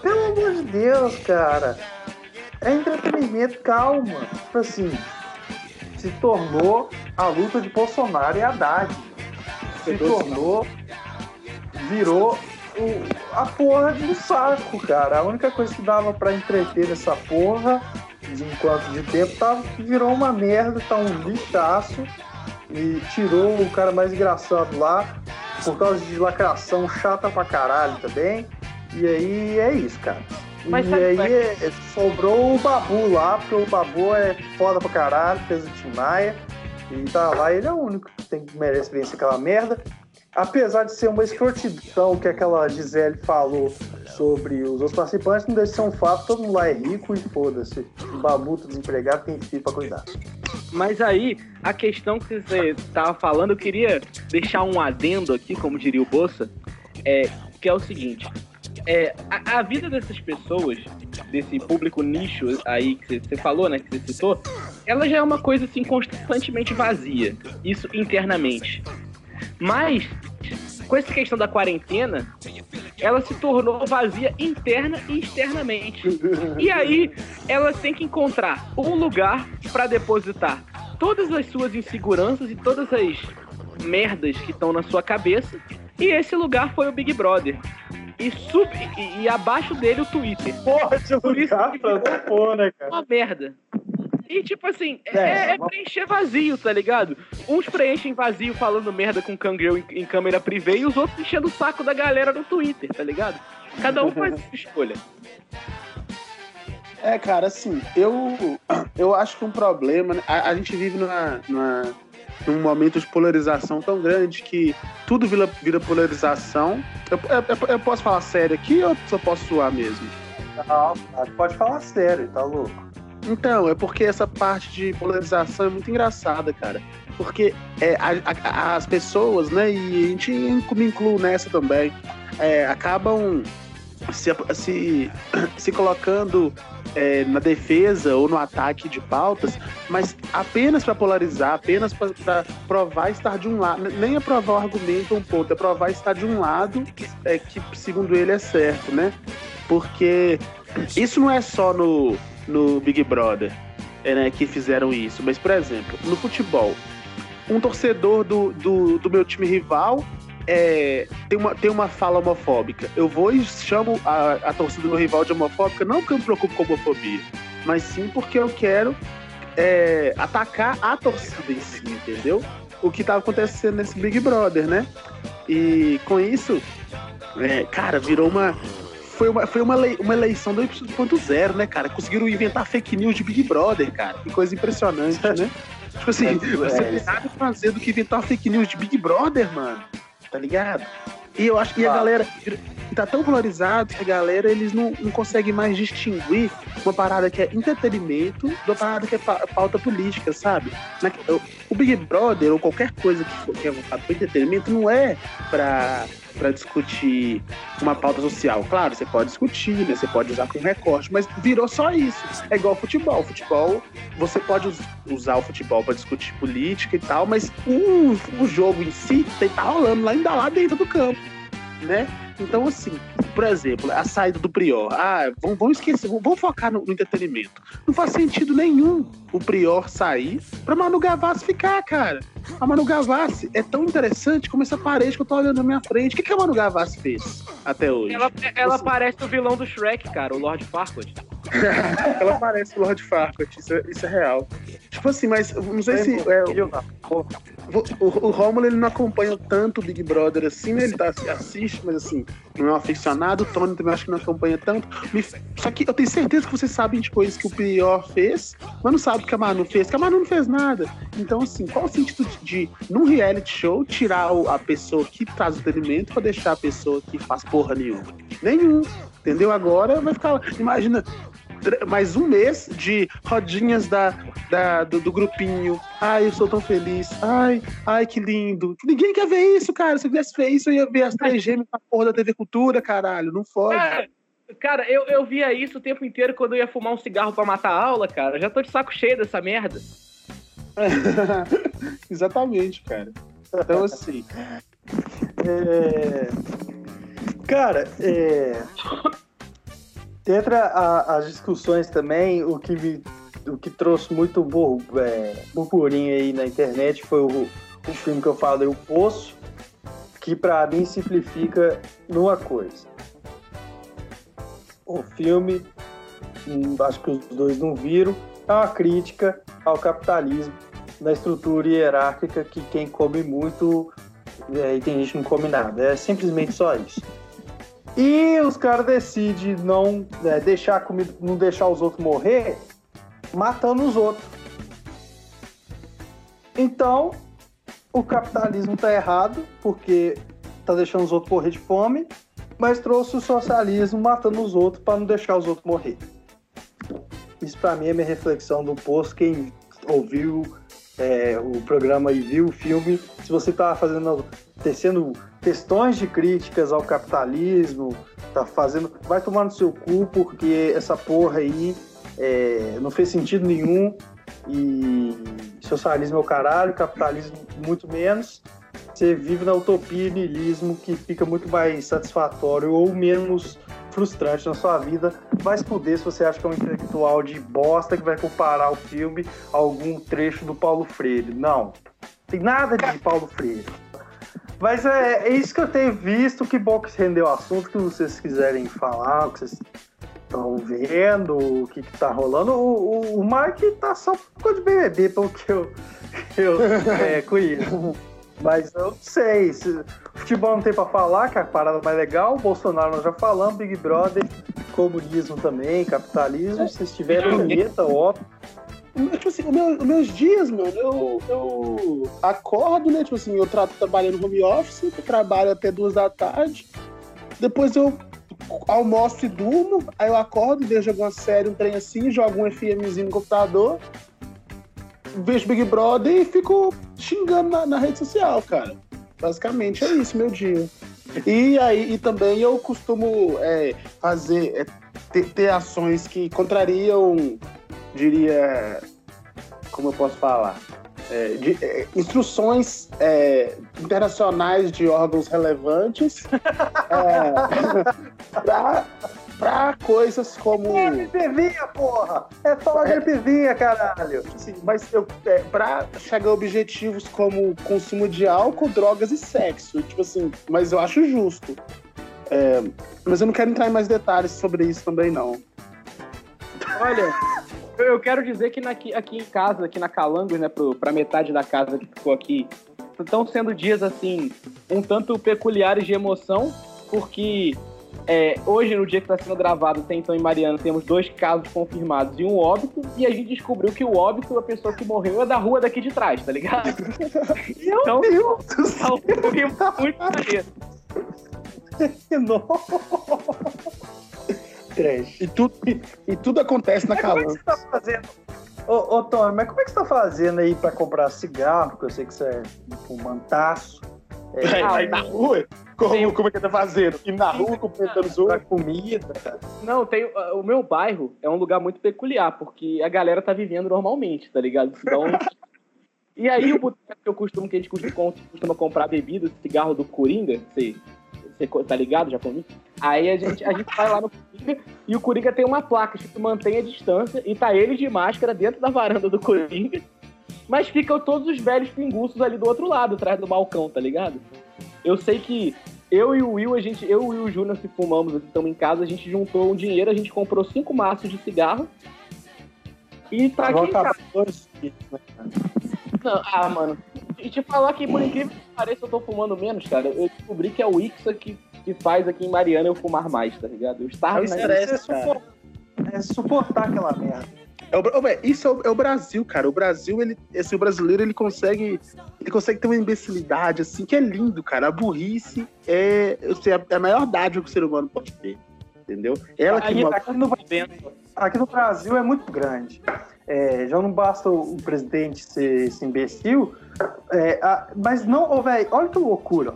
pelo amor de Deus, cara, é entretenimento, calma. Tipo assim, se tornou a luta de Bolsonaro e Haddad. Se tornou, virou o, a porra de um saco, cara. A única coisa que dava pra entreter nessa porra, de enquanto de tempo, tá, virou uma merda, tá um lixaço. E tirou o cara mais engraçado lá, por causa de lacração chata pra caralho também. E aí é isso, cara. Mas e aí qual é é- sobrou o Babu lá, porque o Babu é foda pra caralho, fez o Tim Maia. E tá lá, ele é o único que tem, merece vencer aquela merda. Apesar de ser uma escrotidão que aquela Gisele falou sobre os outros participantes, não deixa de ser um fato, todo mundo lá é rico e foda-se. O Babu tá desempregado, tem filho pra cuidar. Mas aí, a questão que você tava falando, eu queria deixar um adendo aqui, como diria o Bolsa, é, que é o seguinte. É, a, a vida dessas pessoas, desse público nicho aí que você falou, né, que você citou, ela já é uma coisa assim constantemente vazia. Isso internamente. Mas, com essa questão da quarentena, ela se tornou vazia interna e externamente. E aí, ela tem que encontrar um lugar para depositar todas as suas inseguranças e todas as merdas que estão na sua cabeça. E esse lugar foi o Big Brother. E, sub, e, e abaixo dele o Twitter. Porra, de Por isso lugar pra pôr, né, cara? Uma merda. E tipo assim, é, É, é preencher vazio, tá ligado? Uns preenchem vazio falando merda com cangreu em, em câmera privê e os outros enchendo o saco da galera no Twitter, tá ligado? Cada um faz a sua escolha. É, cara, assim, eu, eu acho que um problema. né, A, a gente vive numa, numa- num momento de polarização tão grande que tudo vira, vira polarização. Eu, eu- eu posso falar sério aqui ou só posso suar mesmo? Não, pode falar sério, tá louco? Então, é porque essa parte de polarização é muito engraçada, cara. Porque é, a- a- as pessoas, né, e a gente me incluo nessa também, é, acabam se, se, se colocando é, na defesa ou no ataque de pautas, mas apenas para polarizar, apenas para provar estar de um lado. Nem é provar o argumento um ponto, é provar estar de um lado é, que, segundo ele, é certo, né? Porque isso não é só no, no Big Brother é, né, que fizeram isso, mas, por exemplo, no futebol, um torcedor do, do, do meu time rival é, tem, uma, tem uma fala homofóbica. Eu vou e chamo a, a torcida do meu rival de homofóbica, não porque eu me preocupo com homofobia, mas sim porque eu quero é, atacar a torcida em si, entendeu? O que tava acontecendo nesse Big Brother, né? E com isso, é, cara, virou uma. Foi uma, foi uma, lei, uma eleição 2.0, né, cara? Conseguiram inventar fake news de Big Brother, cara. Que coisa impressionante, né? Tipo assim, É, você é, tem nada a fazer do que inventar fake news de Big Brother, mano. Tá ligado? E eu acho que a galera tá tão polarizado que a galera eles não, não conseguem mais distinguir uma parada que é entretenimento da parada que é pa- pauta política, sabe? Na- o- Big Brother ou qualquer coisa que, for, que é voltado para entretenimento não é pra, pra discutir uma pauta social. Claro, você pode discutir, né? Você pode usar como recorte, mas virou só isso. É igual futebol. Futebol, você pode us- usar o futebol para discutir política e tal, mas o, o jogo em si tem- tá rolando lá ainda lá dentro do campo, né? Então, assim, por exemplo, a saída do Prior. Ah, vamos, vamos esquecer, vamos, focar no, no entretenimento. Não faz sentido nenhum o Prior sair pra Manu Gavassi ficar, cara. A Manu Gavassi é tão interessante como essa parede que eu tô olhando na minha frente. O que, que a Manu Gavassi fez até hoje? Ela, ela parece o vilão do Shrek, cara, o Lord Farquaad. Ela parece o Lord Farquaad, isso, é- isso é real. Tipo assim, mas não sei se. é, o, o Romulo ele não acompanha tanto o Big Brother assim, né? Ele tá, assiste, mas assim, não é um aficionado. O Tony também acho que não acompanha tanto. Me- só que eu tenho certeza que vocês sabem de coisas que o Prior fez, mas não sabe o que a Manu fez, que a Manu não fez nada. Então, assim, qual o sentido de, de num reality show, tirar o- a pessoa que traz o entretenimento pra deixar a pessoa que faz porra nenhuma? Nenhum. Entendeu? Agora vai ficar. Imagina, mais um mês de rodinhas da, da- do, do grupinho. Ai, eu sou tão feliz. Ai, ai, que lindo. Ninguém quer ver isso, cara. Se eu viesse ver isso, eu ia ver as três gêmeas na porra da TV Cultura, caralho. Não fode. Cara, cara, eu, eu via isso o tempo inteiro quando eu ia fumar um cigarro pra matar a aula, cara. Eu já tô de saco cheio dessa merda. Exatamente, cara. Então, assim. É, Cara, é... entre as discussões também, o que me o que trouxe muito bur- é, burburinho aí na internet foi o, o filme que eu falei, O Poço, que pra mim simplifica numa coisa. O filme, hum, acho que os dois não viram, é uma crítica ao capitalismo, da estrutura hierárquica que quem come muito é, e tem gente que não come nada. É simplesmente só isso. E os caras decidem não é, deixar a comida, não deixar os outros morrer, matando os outros. Então, o capitalismo tá errado, porque tá deixando os outros morrer de fome, mas trouxe o socialismo matando os outros para não deixar os outros morrer. Isso para mim é minha reflexão do posto. Quem ouviu é, o programa e viu o filme, se você tá fazendo, tecendo questões de críticas ao capitalismo, tá fazendo, vai tomar no seu cu porque essa porra aí é, não fez sentido nenhum e socialismo é o caralho, capitalismo muito menos. Você vive na utopia e niilismo que fica muito mais satisfatório ou menos frustrante na sua vida. Vai se fuder se você acha que é um intelectual de bosta que vai comparar o filme a algum trecho do Paulo Freire. Não. Tem nada de Paulo Freire. Mas é, é isso que eu tenho visto. Que bom que rendeu o assunto. Que vocês quiserem falar, o que vocês estão vendo, o que, que tá rolando. O, o, o Mark tá só por causa de BBB, pelo que eu, eu é, conheço. Mas eu não sei. Se, futebol não tem pra falar, que é a parada mais legal. O Bolsonaro nós já falamos, Big Brother, comunismo também, capitalismo. Se tiver vinheta, óbvio. Tipo assim, o meu- os meus dias, mano, eu, eu acordo, né? Tipo assim, eu tra trabalho no home office, trabalho até duas da tarde. Depois eu almoço e durmo. Aí eu acordo, vejo alguma série, um trem assim, jogo um FMzinho no computador. Vejo Big Brother e fico xingando na, na rede social, cara. Basicamente é isso, meu dia. E aí e também eu costumo é, fazer, é, ter, ter ações que contrariam diria, como eu posso falar, é, de, é, instruções é, internacionais de órgãos relevantes para coisas como. É gripezinha, porra! É só uma gripezinha, caralho! Assim, mas é, para chegar a objetivos como consumo de álcool, drogas e sexo. Tipo assim, mas eu acho justo. É, mas eu não quero entrar em mais detalhes sobre isso também, não. Olha, Eu quero dizer que aqui, aqui em casa, aqui na Calangos, né, pro, pra metade da casa que ficou aqui, estão sendo dias, assim, um tanto peculiares de emoção, porque é, hoje, no dia que está sendo gravado, tem então em Mariana, temos dois casos confirmados e um óbito, e a gente descobriu que o óbito, a pessoa que morreu, é da rua daqui de trás, tá ligado? Meu Então, Deus Tá um muito maneiro. Trash. E tudo, e tudo acontece na Mas como é que você tá fazendo? Ô, ô Tom, mas como é que você tá fazendo aí pra comprar cigarro? Porque eu sei que você é um mantaço. É, Vai, vai na rua? Como, como é que tá fazendo? Ir na rua cumprimentando os outros? comida. Não, tem, o meu bairro é um lugar muito peculiar, porque a galera tá vivendo normalmente, tá ligado? Então. e aí o boteco que eu costumo, que a gente costuma, costuma comprar bebida, cigarro do Coringa, você tá ligado, comi? Aí a gente, a gente vai lá no Coringa e o Coringa tem uma placa, tipo, mantém a distância, e tá ele de máscara dentro da varanda do Coringa, mas ficam todos os velhos pinguços ali do outro lado, atrás do balcão, tá ligado? Eu sei que eu e o Will, a gente, eu e o Júnior que fumamos, assim, estamos em casa, a gente juntou um dinheiro, a gente comprou cinco maços de cigarro. E tá aqui em casa. né? Não, ah, mano. E te falar que, por incrível que pareça, eu tô fumando menos, cara. Eu descobri que é o Ixa que, que faz aqui em Mariana eu fumar mais, tá ligado? Eu estava Isso na... era- Isso é, suportar, é suportar aquela merda. É o, isso é o, é o Brasil, cara. O Brasil, ele, assim, o brasileiro, ele consegue, ele consegue ter uma imbecilidade, assim, que é lindo, cara. A burrice é, eu sei, é a maior dádiva que o ser humano pode ter, entendeu? Ela que. Aqui no, aqui no Brasil é muito grande. É, já não basta o, presidente ser esse imbecil, é, a- mas não, ô, velho, olha que loucura.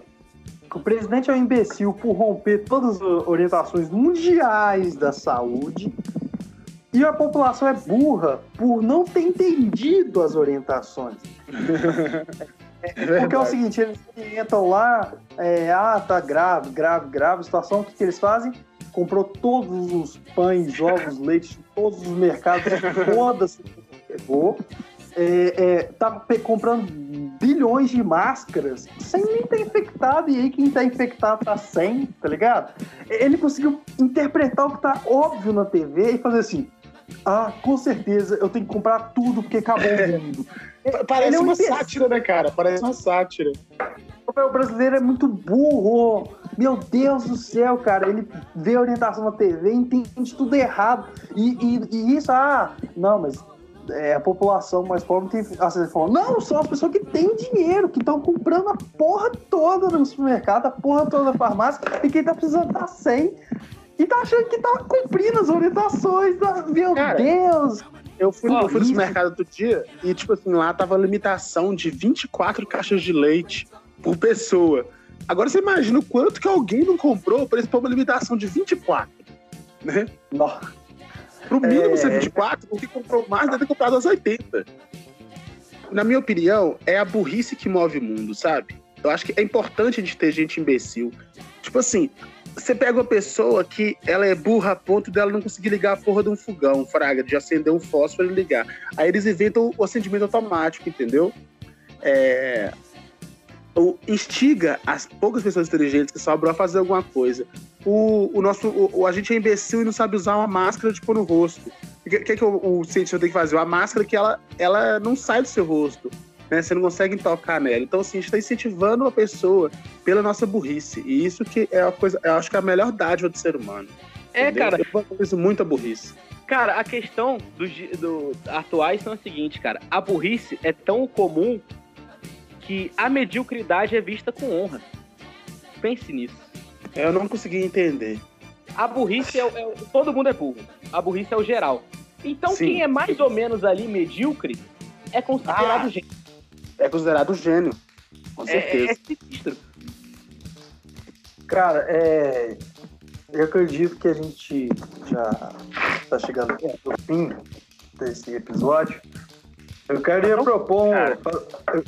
O presidente é um imbecil por romper todas as orientações mundiais da saúde e a população é burra por não ter entendido as orientações. Porque é o seguinte, eles entram lá, é, ah, tá grave, grave, grave situação, o que, que eles fazem? Comprou todos os pães, ovos, leite, todos os mercados, foda-se, pegou. É, é, tá comprando bilhões de máscaras sem nem estar infectado, e aí quem tá infectado tá sem, tá ligado? Ele conseguiu interpretar o que tá óbvio na TV e fazer assim: ah, com certeza eu tenho que comprar tudo porque acabou o mundo. Parece ele é um uma imbecil. sátira, né, cara? Parece uma sátira. O brasileiro é muito burro. Meu Deus do céu, cara. Ele vê a orientação na TV, entende tudo errado. E, e- e isso, ah, não, mas é, a população mais pobre tem. Você falou, não, são as pessoas que têm dinheiro, que estão comprando a porra toda no supermercado, a porra toda na farmácia, e quem tá precisando tá sem. E tá achando que tá cumprindo as orientações. Da... Meu Cara, Deus! Eu fui, Ó, eu fui no supermercado outro dia e, tipo assim, lá tava a limitação de 24 caixas de leite por pessoa. Agora você imagina o quanto que alguém não comprou pra eles pôr uma limitação de 24. Né? Nossa. Pro mínimo É. ser 24, o que comprou mais deve ter comprado as 80. Na minha opinião, é a burrice que move o mundo, sabe? Eu acho que é importante a gente ter gente imbecil. Tipo assim, você pega uma pessoa que ela é burra a ponto dela não conseguir ligar a porra de um fogão, fraga, de acender um fósforo e ligar. Aí eles inventam o acendimento automático, entendeu? É... O, instiga as poucas pessoas inteligentes que sobram a fazer alguma coisa. O, o nosso, o, o- a gente é imbecil e não sabe usar uma máscara de pôr no rosto. O que, que, que o, o cientista tem que fazer? A máscara que ela, ela não sai do seu rosto. Né? Você não consegue tocar nela. Então, assim, a gente está incentivando uma pessoa pela nossa burrice. E isso que é a coisa, eu acho que é a melhor dádiva do ser humano. É, entendeu? cara, Eu valorizo muito a burrice. Cara, a questão dos do, atuais são a seguinte, cara. A burrice é tão comum que a mediocridade é vista com honra. Pense nisso. Eu não consegui entender. A burrice é, o- é todo mundo é burro. A burrice é o geral. Então Sim. quem é mais ou menos ali medíocre é considerado Ah, gente. É considerado gênio. Com É, é, certeza. é sinistro. Cara, é. Eu acredito que a gente já tá chegando ao fim desse episódio. Eu queria Não, propor um. eu-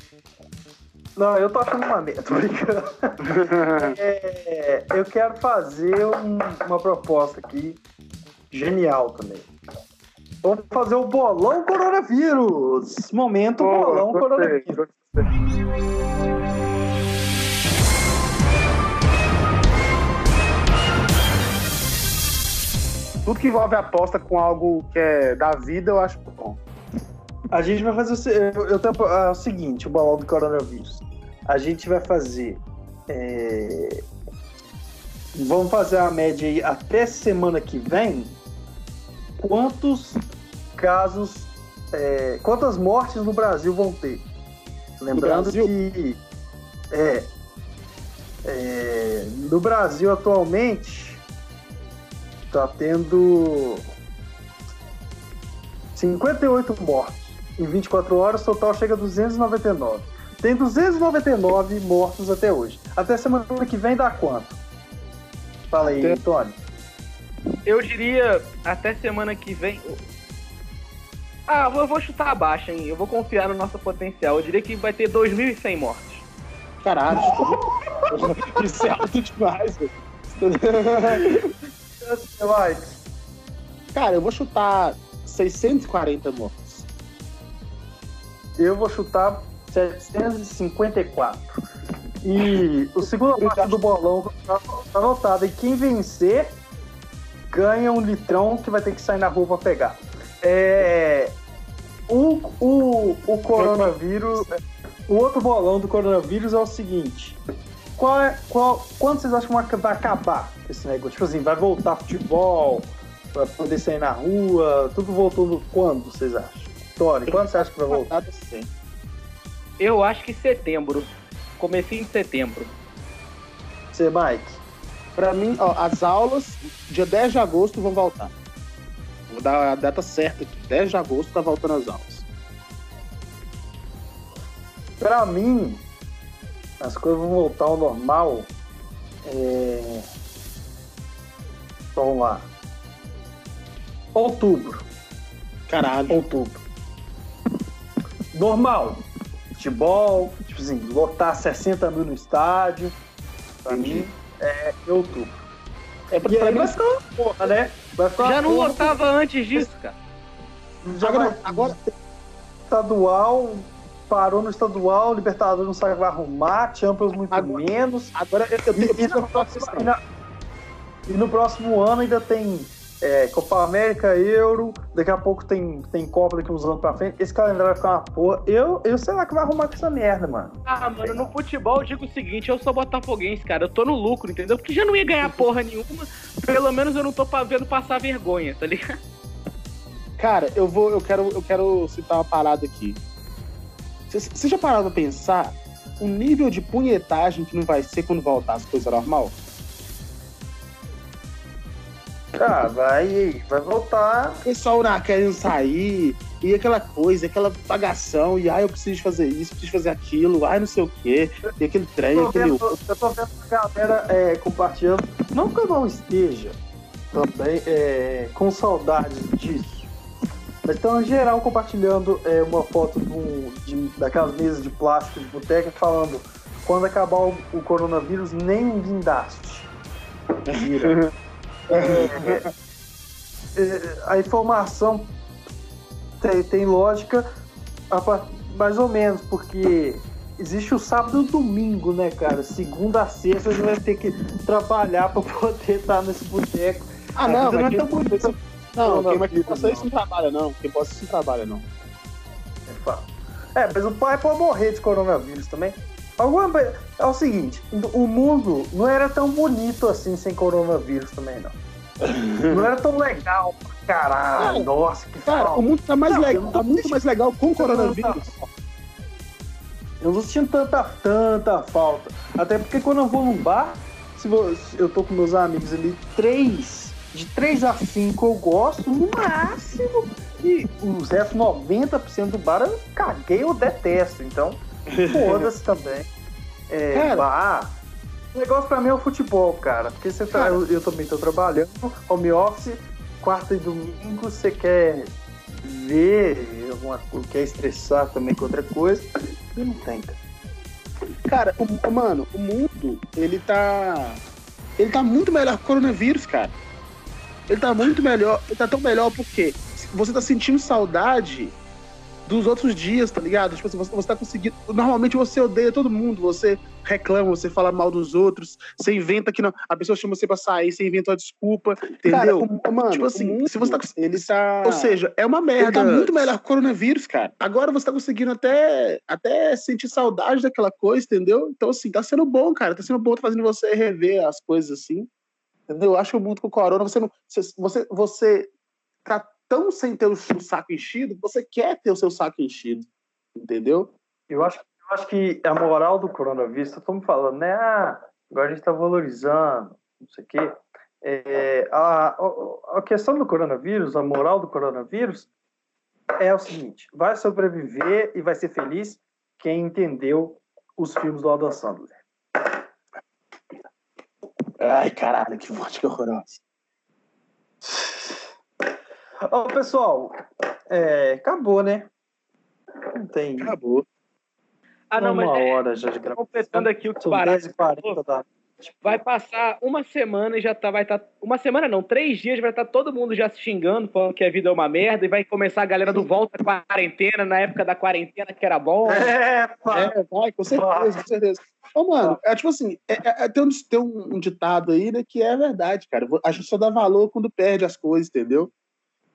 Não, eu tô achando uma merda, tô brincando. É, eu quero fazer um- uma proposta aqui genial também. Vamos fazer o bolão coronavírus. Momento bolão coronavírus. tudo que envolve aposta com algo que é da vida, eu acho bom. A gente vai fazer o, eu, eu tenho, ah, o seguinte, o balão do coronavírus. A gente vai fazer. é, vamos fazer a média aí até semana que vem. Quantos casos. é, quantas mortes no Brasil vão ter? Lembrando Brasil? que. É, é, no Brasil atualmente tá tendo 58 mortos. Em 24 horas, o total chega a 299. Tem 299 mortos até hoje. Até semana que vem dá quanto? Fala aí, Até- Tony. Eu diria até semana que vem. Ah, eu vou chutar abaixo, hein? Eu vou confiar no nosso potencial. Eu diria que vai ter 2.100 mortes. Caralho. Isso é alto demais, velho. Cara, eu vou chutar 640 mortos. Eu vou chutar 754. E o segundo parte do bolão tá tá anotado. E quem vencer ganha um litrão que vai ter que sair na rua pra pegar. É, o, o, o coronavírus. O outro bolão do coronavírus é o seguinte. Qual é, qual, quando vocês acham que vai acabar esse negócio? Tipo assim, vai voltar futebol, vai poder sair na rua, tudo voltou no quando, vocês acham? Tony, quando você acha que vai voltar? Eu acho que setembro. Comecinho de setembro. Você, Mike? Pra mim, ó, as aulas, dia 10 de agosto, vão voltar. Vou dar a data certa aqui. 10 de agosto tá voltando as aulas. Pra mim, as coisas vão voltar ao normal. É... Vamos lá. Outubro. Caralho. Outubro. Normal. Futebol, tipo assim, lotar 60 mil no estádio. Pra Entendi. mim, é outubro. É pra, E pra aí mim, vai ficar uma porra, né? Vai ficar Já não lotava antes disso, cara. Já agora, agora, estadual, parou no estadual, Libertadores não sabe vai arrumar, Champions muito Agora- menos. agora eu, eu E, tenho e no próximo, e na- e no próximo ano ainda tem é, Copa América, Euro, daqui a pouco tem, tem Copa daqui uns anos pra frente. Esse calendário vai ficar uma porra. Eu, eu sei lá que vai arrumar com essa merda, mano. Ah, mano, no futebol eu digo o seguinte, eu sou botafoguense, cara. Eu tô no lucro, entendeu? Porque já não ia ganhar porra nenhuma. Pelo menos eu não tô vendo passar vergonha, tá ligado? Cara, eu vou, eu quero, eu quero citar uma parada aqui. Você já parou pra pensar o nível de punhetagem que não vai ser quando voltar as coisas normal? Ah, vai, vai voltar. O pessoal não querendo sair, e aquela coisa, aquela pagação, e ai, eu preciso fazer isso, preciso fazer aquilo, ai, não sei o quê, e aquele trem, Eu aquele vendo, eu tô vendo a galera é, compartilhando. Não que eu não esteja também é, com saudades disso. Mas estão em geral compartilhando é, uma foto de um- de- daquelas mesas de plástico de boteca falando quando acabar o, o coronavírus, nem um guindaste. Vira. É, é, a informação tem, tem lógica a mais ou menos, porque existe o sábado e o domingo, né, cara? Segunda a sexta você vai ter que trabalhar pra poder estar nesse boteco. Ah, não, não é quem, tão bonita. não, Não, mas quem não. possa isso não trabalha, não. Quem possa isso não trabalha, não. É, mas o pai pode morrer de coronavírus também. Alguma vez- É o seguinte, o mundo não era tão bonito assim sem coronavírus também, não. Não era tão legal caralho. Cara, Nossa, que Cara, falta. o mundo tá mais Não, legal, tá muito mais legal com o coronavírus. Eu não sinto tanta, tanta falta. Até porque quando eu vou num bar, se eu tô com meus amigos ali, três, de 3 a 5 eu gosto, no máximo. E os restos 90% do bar eu caguei, eu detesto. Então, foda-se também. É, Cara. bar. O negócio pra mim é o futebol, cara. Porque você tá, Cara. eu, eu também tô trabalhando, home office, quarta e domingo, você quer ver alguma coisa, quer estressar também com outra coisa. E não tem, cara. Cara, o, mano, o mundo, ele tá. Ele tá muito melhor que o coronavírus, cara. Ele tá muito melhor. Ele tá tão melhor porque você tá sentindo saudade dos outros dias, tá ligado? Tipo assim, você, você tá conseguindo. Normalmente você odeia todo mundo, você reclama, você fala mal dos outros, você inventa que não. A pessoa chama você pra sair, você inventa uma desculpa, entendeu? Cara, o- mano, tipo assim, mundo, se você tá. ele tá. Ou seja, é uma merda. Ele tá muito melhor que o coronavírus, cara. Agora você tá conseguindo até, até sentir saudade daquela coisa, entendeu? Então, assim, tá sendo bom, cara. Tá sendo bom, tá fazendo você rever as coisas assim. Entendeu? Eu acho que o mundo com o corona, você não. Você, você, você tá tão sem ter o seu saco enchido, você quer ter o seu saco enchido. Entendeu? Eu acho, eu acho que a moral do coronavírus, estamos falando, né? Ah, agora a gente está valorizando, não sei o quê. É, a, a- questão do coronavírus, a moral do coronavírus, é o seguinte: vai sobreviver e vai ser feliz quem entendeu os filmes do Adam Sandler. Ai, caralho, que vodka horrorosa. Ô, pessoal, é, acabou, né? Não tem Acabou. Ah, não, uma mas é, hora já de gravação. completando aqui o que 10h40 da vai passar uma semana e já tá, vai estar. uma semana não, três dias vai estar todo mundo já se xingando, falando que a vida é uma merda, e vai começar a galera do volta à quarentena, na época da quarentena que era bom. É, pá. É, vai, com certeza, com certeza. Ô, mano, é tipo assim, é, é- é- tem, um, tem um ditado aí, né, que é verdade, cara. A gente só dá valor quando perde as coisas, entendeu?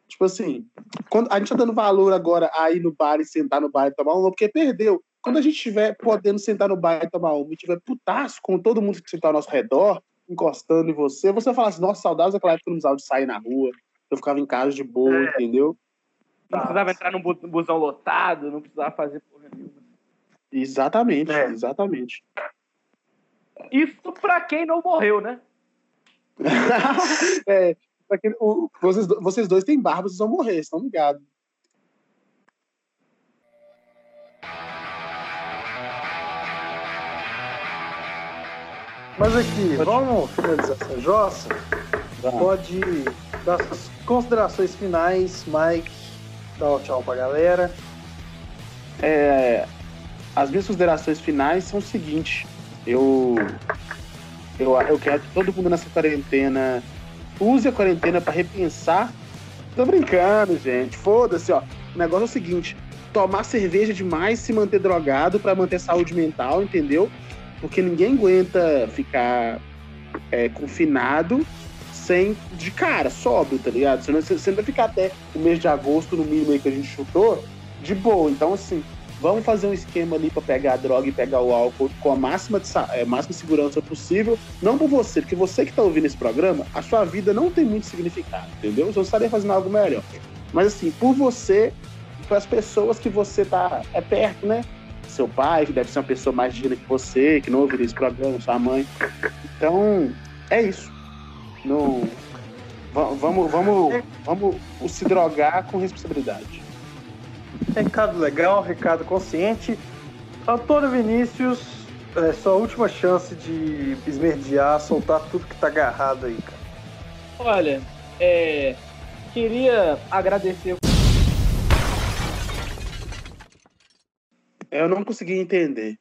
Tipo assim, quando, a gente tá dando valor agora a ir no bar e sentar no bar e tomar uma, porque perdeu. Quando a gente estiver podendo sentar no bar e tomar uma e tiver putaço com todo mundo que está ao nosso redor, encostando em você, você vai falar assim, nossa, saudades daquela época que eu não precisava de sair na rua, eu ficava em casa de boa, entendeu? Não precisava entrar num bu- busão lotado, não precisava fazer porra nenhuma. Exatamente, É. exatamente. Isso pra quem não morreu, né? é, quem- o- vocês, vocês dois têm barba, vocês vão morrer, estão ligados. Mas aqui, vamos finalizar essa jossa? Pode dar suas considerações finais, Mike. Dá um tchau pra galera. É, as minhas considerações finais são o seguinte: eu, eu, eu quero que todo mundo nessa quarentena use a quarentena para repensar. Tô brincando, gente. Foda-se, ó. O negócio é o seguinte: tomar cerveja demais, se manter drogado para manter saúde mental, entendeu? Porque ninguém aguenta ficar é, confinado sem de cara, sóbrio, tá ligado? Você não vai ficar até o mês de agosto, no mínimo aí que a gente chutou, de boa. Então, assim, vamos fazer um esquema ali para pegar a droga e pegar o álcool com a máxima, de, é, máxima segurança possível. Não por você, porque você que tá ouvindo esse programa, a sua vida não tem muito significado, entendeu? Você estaria fazendo algo melhor. Mas, assim, por você, para as pessoas que você tá é perto, né? Seu pai, que deve ser uma pessoa mais digna que você, que não ouviria esse programa, sua mãe. Então, é isso. Não. va- Vamos, vamos, vamos se drogar com responsabilidade. Recado legal, recado consciente. Antônio Vinícius, é sua última chance de esmerdear, soltar tudo que tá agarrado aí, cara. Olha, é, queria agradecer. Eu não consegui entender.